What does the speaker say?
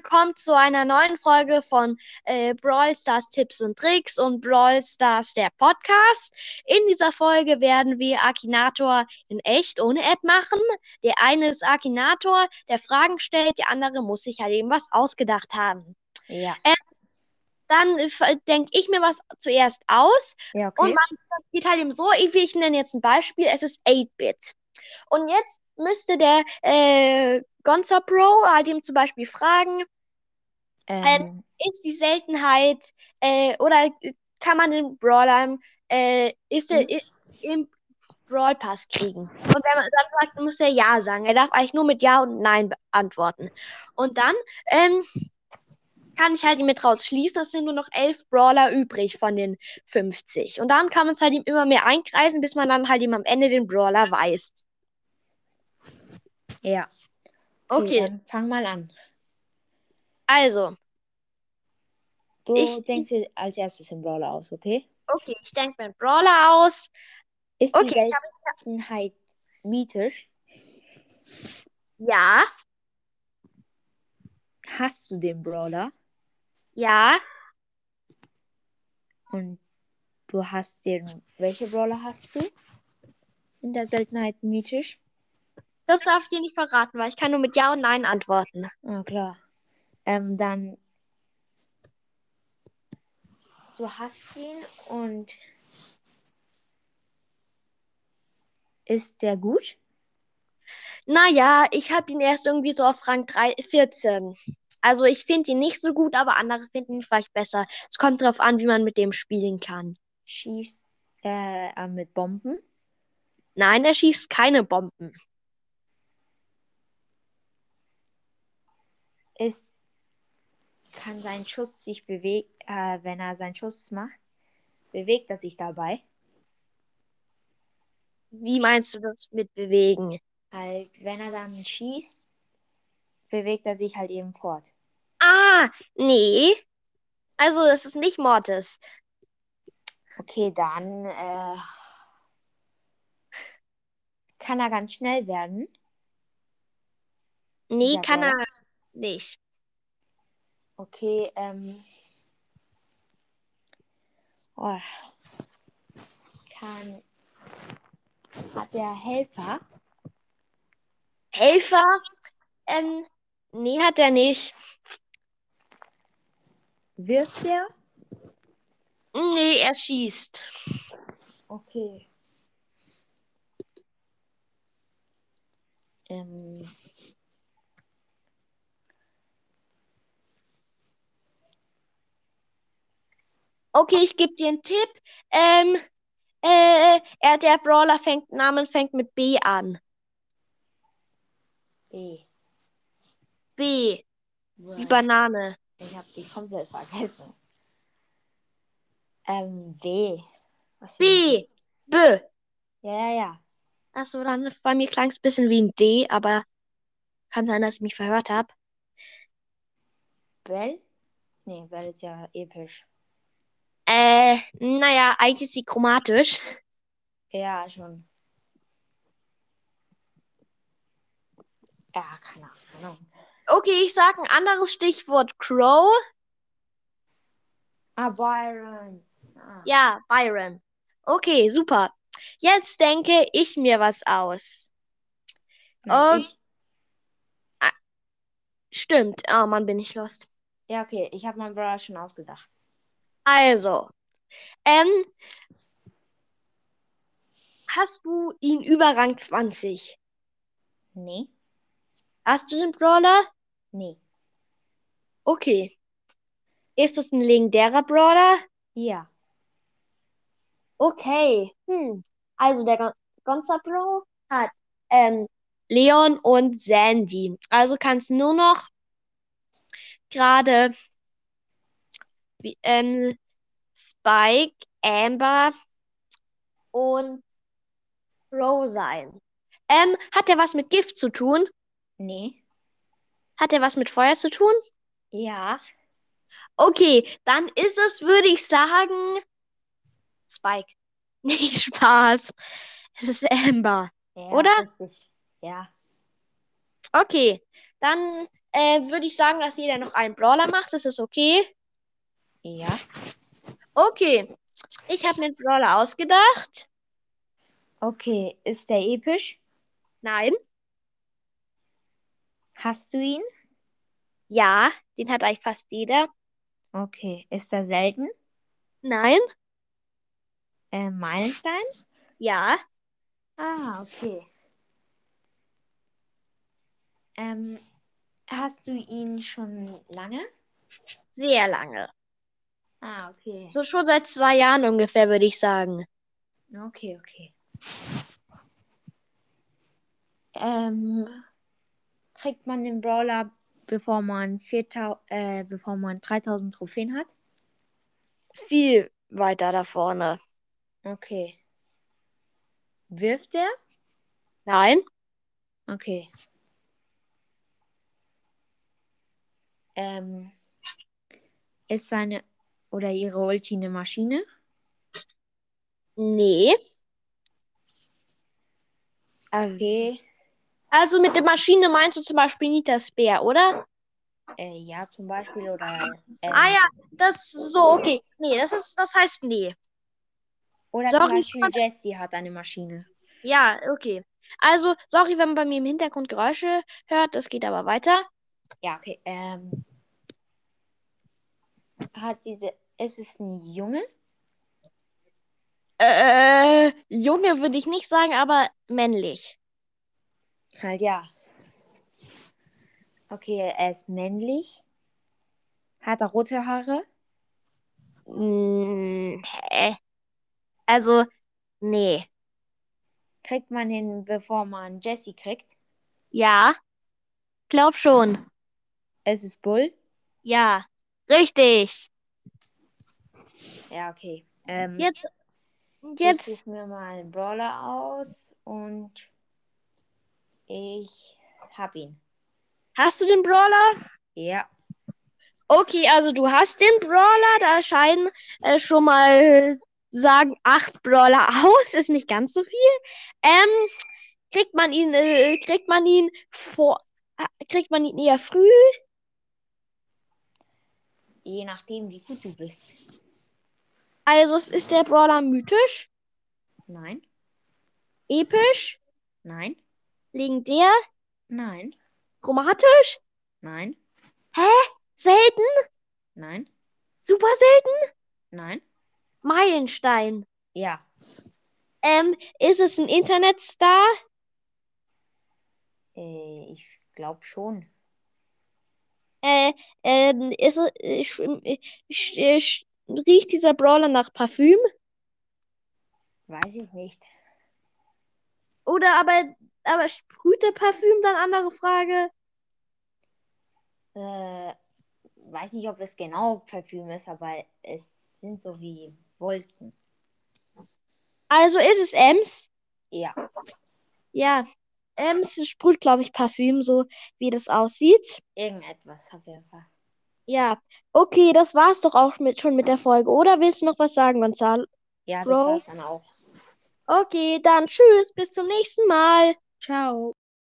Willkommen zu einer neuen Folge von äh, Brawl Stars Tipps und Tricks und Brawl Stars der Podcast. In dieser Folge werden wir Akinator in echt ohne App machen. Der eine ist Akinator, der Fragen stellt, der andere muss sich halt eben was ausgedacht haben. Ja. Äh, dann denke ich mir was zuerst aus Ja, und okay. man geht halt eben so, wie ich nenne jetzt ein Beispiel, es ist 8-Bit. Und jetzt müsste der äh, Gonza Pro halt eben zum Beispiel fragen, Ähm, ist die Seltenheit äh, oder kann man den Brawler äh, ist er Mhm. im Brawl Pass kriegen? Und wenn man dann sagt, muss er Ja sagen. Er darf eigentlich nur mit Ja und Nein beantworten. Und dann ähm, kann ich halt mit raus schließen, es sind nur noch elf Brawler übrig von den 50. Und dann kann man es halt ihm immer mehr einkreisen, bis man dann halt ihm am Ende den Brawler weiß. ja. Okay, Dann fang mal an. Also, Du Ich- denkst dir als erstes den Brawler aus, okay? okay, ich denke mir einen Brawler aus. Ist Okay, die Seltenheit mythisch? Ja, Hast du den Brawler? ja, Und du hast den. Welche Brawler hast du? In der Seltenheit mythisch? das darf ich dir nicht verraten, weil ich kann nur mit Ja und Nein antworten. Ah, klar. Ähm, dann. Du hast ihn und. Ist der gut? Naja, ich habe ihn erst irgendwie so auf Rang 3, 14. Also ich finde ihn nicht so gut, aber andere finden ihn vielleicht besser. Es kommt darauf an, wie man mit dem spielen kann. Schießt er äh, mit Bomben? Nein, er schießt keine Bomben. ist, kann sein Schuss sich bewegen, äh, wenn er seinen Schuss macht, bewegt er sich dabei. Wie meinst du das mit bewegen? Halt, wenn er dann schießt, bewegt er sich halt eben fort. Ah, nee. Also, das ist nicht Mortis. Okay, dann äh, kann er ganz schnell werden. Nee, kann er nicht. Okay, ähm. Oh, kann. Hat der Helfer? Helfer? Ähm, nee, hat er nicht. Wirft er? Nee, er schießt. Okay. Ähm, Okay, ich gebe dir einen Tipp. Ähm, äh, er, der Brawler fängt, Namen fängt mit B an. B. B, wie. Banane. Ich habe die komplett vergessen. Ähm, W. B? B. Ja, ja, ja. Achso, dann bei mir klang es ein bisschen wie ein D, aber kann sein, dass ich mich verhört habe. Bell? Nee, Bell ist ja episch. Äh, naja, eigentlich ist sie chromatisch. Ja, schon. Ja, keine Ahnung. Okay, ich sage ein anderes Stichwort. Crow. Ah, Byron. Ah. Ja, Byron. Okay, super. Jetzt denke ich mir was aus. Oh. ich, Stimmt. Oh Mann, bin ich lost. ja, okay. Ich habe meinen Brawler schon ausgedacht. Also, ähm, hast du ihn über Rang 20? Nee? Hast du den Brawler? Nee. Okay. Ist es ein legendärer Brawler? Ja. Okay. Hm. Also der Gon- Gonza Bro hat ähm, Leon und Sandy. Also kann es nur noch gerade ähm, Spike, Amber und Bro sein. Ähm, hat er was mit Gift zu tun? Nee? Hat er was mit Feuer zu tun? Ja. Okay, dann ist es, würde ich sagen, Spike. Nee, Spaß. Es ist Amber. Ja, Oder? Richtig. Ja. Okay, dann äh, würde ich sagen, dass jeder noch einen Brawler macht. Ist das okay? Ja. Okay. Ich habe mir einen Brawler ausgedacht. Okay, ist der episch? Nein. Hast du ihn? Ja, den hat eigentlich fast jeder. Okay, ist er selten? Nein. Äh, Meilenstein? Ja. Ah, okay. Ähm, hast du ihn schon lange? Sehr lange. Ah, okay. So schon seit zwei Jahren ungefähr, würde ich sagen. Okay, okay. Ähm, kriegt man den Brawler, bevor man 4000, äh, bevor man 3000 Trophäen hat? Viel weiter da vorne. Okay. Wirft er? Nein. Okay. Ähm, ist seine oder ihre Ulti eine Maschine? Nee. Äh, Okay. Also mit der Maschine meinst du zum Beispiel Nitas Bär, oder? Äh, ja, zum Beispiel oder ähm, Ah ja, das so, okay. Nee, das ist, das heißt nee. oder Sorry, zum Beispiel Jessie hat eine Maschine. Ja, okay. Also, sorry, wenn man bei mir im Hintergrund Geräusche hört, das geht aber weiter. Ja, okay. Ähm, hat diese, ist es ein Junge? Äh, Junge würde ich nicht sagen, aber männlich. Halt ja. Okay, er ist männlich. Hat er rote Haare? Hm, hä? Also, nee. Kriegt man ihn, bevor man Jessie kriegt? Ja, glaub schon. Es ist Bull? Ja, richtig. Ja, okay. Ähm, Jetzt, jetzt, suche mir mal einen Brawler aus und ich hab ihn. hast du den Brawler? Ja. Okay, also du hast den Brawler, da scheinen äh, schon mal sagen acht Brawler aus, ist nicht ganz so viel. Ähm, kriegt man ihn, äh, kriegt man ihn vor, äh, kriegt man ihn eher früh? Je nachdem, wie gut du bist. Also ist der Brawler mythisch, Nein, episch, nein, legendär, nein, chromatisch, nein, selten, nein, super selten, nein. Meilenstein. Ja. Ähm, ist es ein Internetstar? Äh, ich glaube schon. Äh, ähm, ist äh, sch- äh, äh, riecht dieser Brawler nach Parfüm? Weiß ich nicht. Oder aber, aber sprüht der Parfüm dann? Andere Frage. Äh, weiß nicht, ob es genau Parfüm ist, aber es sind so wie Wolken. Also ist es Ems? Ja. Ja. Ems sprüht, glaube ich, Parfüm, so wie das aussieht. Irgendetwas auf jeden Fall. Ja. Okay, das war's doch auch mit, schon mit der Folge. Oder willst du noch was sagen, Gonzalo? Ja, das Bro. war's dann auch. Okay, dann tschüss, bis zum nächsten Mal. Ciao.